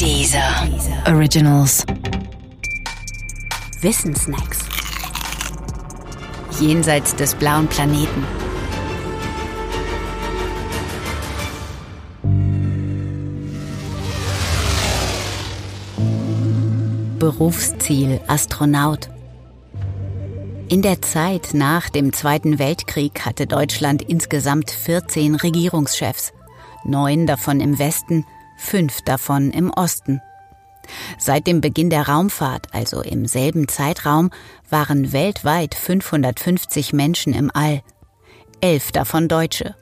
Dieser Originals. Wissensnacks. Jenseits des blauen Planeten. Berufsziel Astronaut. In der Zeit nach dem Zweiten Weltkrieg hatte Deutschland insgesamt 14 Regierungschefs, neun davon im Westen, fünf davon im Osten. Seit dem Beginn der Raumfahrt, also im selben Zeitraum, waren weltweit 550 Menschen im All, elf davon Deutsche.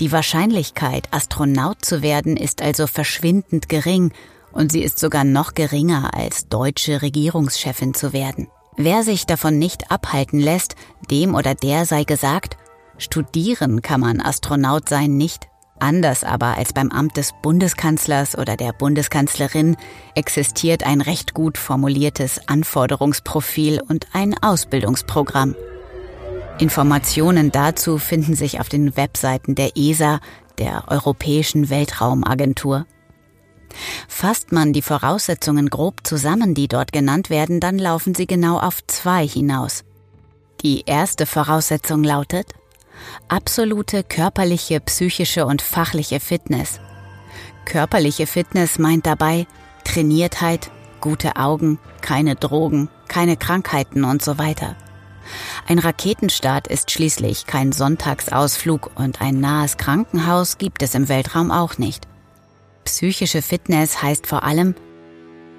Die Wahrscheinlichkeit, Astronaut zu werden, ist also verschwindend gering und sie ist sogar noch geringer als deutsche Regierungschefin zu werden. Wer sich davon nicht abhalten lässt, dem oder der sei gesagt, studieren kann man Astronaut sein nicht. Anders aber als beim Amt des Bundeskanzlers oder der Bundeskanzlerin existiert ein recht gut formuliertes Anforderungsprofil und ein Ausbildungsprogramm. Informationen dazu finden sich auf den Webseiten der ESA, der Europäischen Weltraumagentur. Fasst man die Voraussetzungen grob zusammen, die dort genannt werden, dann laufen sie genau auf zwei hinaus. Die erste Voraussetzung lautet absolute körperliche, psychische und fachliche Fitness. Körperliche Fitness meint dabei Trainiertheit, gute Augen, keine Drogen, keine Krankheiten und so weiter. Ein Raketenstart ist schließlich kein Sonntagsausflug und ein nahes Krankenhaus gibt es im Weltraum auch nicht. Psychische Fitness heißt vor allem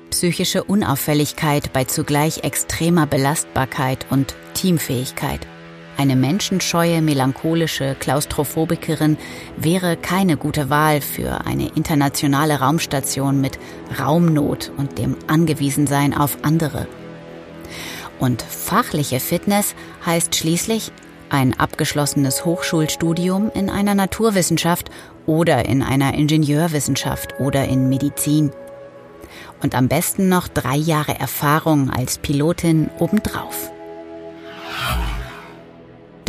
psychische Unauffälligkeit bei zugleich extremer Belastbarkeit und Teamfähigkeit. Eine menschenscheue, melancholische Klaustrophobikerin wäre keine gute Wahl für eine internationale Raumstation mit Raumnot und dem Angewiesensein auf andere. Und fachliche Fitness heißt schließlich ein abgeschlossenes Hochschulstudium in einer Naturwissenschaft oder in einer Ingenieurwissenschaft oder in Medizin. Und am besten noch drei Jahre Erfahrung als Pilotin obendrauf.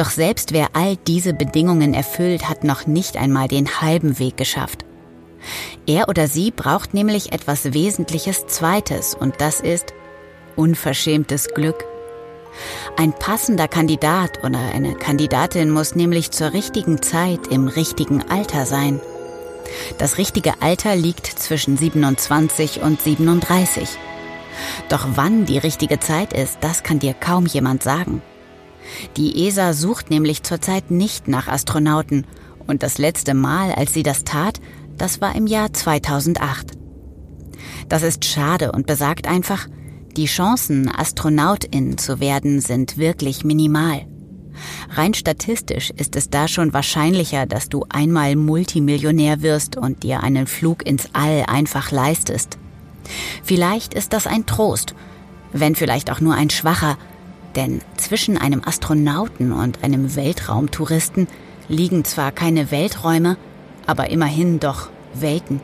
Doch selbst wer all diese Bedingungen erfüllt, hat noch nicht einmal den halben Weg geschafft. Er oder sie braucht nämlich etwas Wesentliches Zweites und das ist unverschämtes Glück. Ein passender Kandidat oder eine Kandidatin muss nämlich zur richtigen Zeit im richtigen Alter sein. Das richtige Alter liegt zwischen 27 und 37. Doch wann die richtige Zeit ist, das kann dir kaum jemand sagen. Die ESA sucht nämlich zurzeit nicht nach Astronauten und das letzte Mal, als sie das tat, das war im Jahr 2008. Das ist schade und besagt einfach, die Chancen, Astronautin zu werden, sind wirklich minimal. Rein statistisch ist es da schon wahrscheinlicher, dass du einmal Multimillionär wirst und dir einen Flug ins All einfach leistest. Vielleicht ist das ein Trost, wenn vielleicht auch nur ein schwacher, denn zwischen einem Astronauten und einem Weltraumtouristen liegen zwar keine Welträume, aber immerhin doch Welten.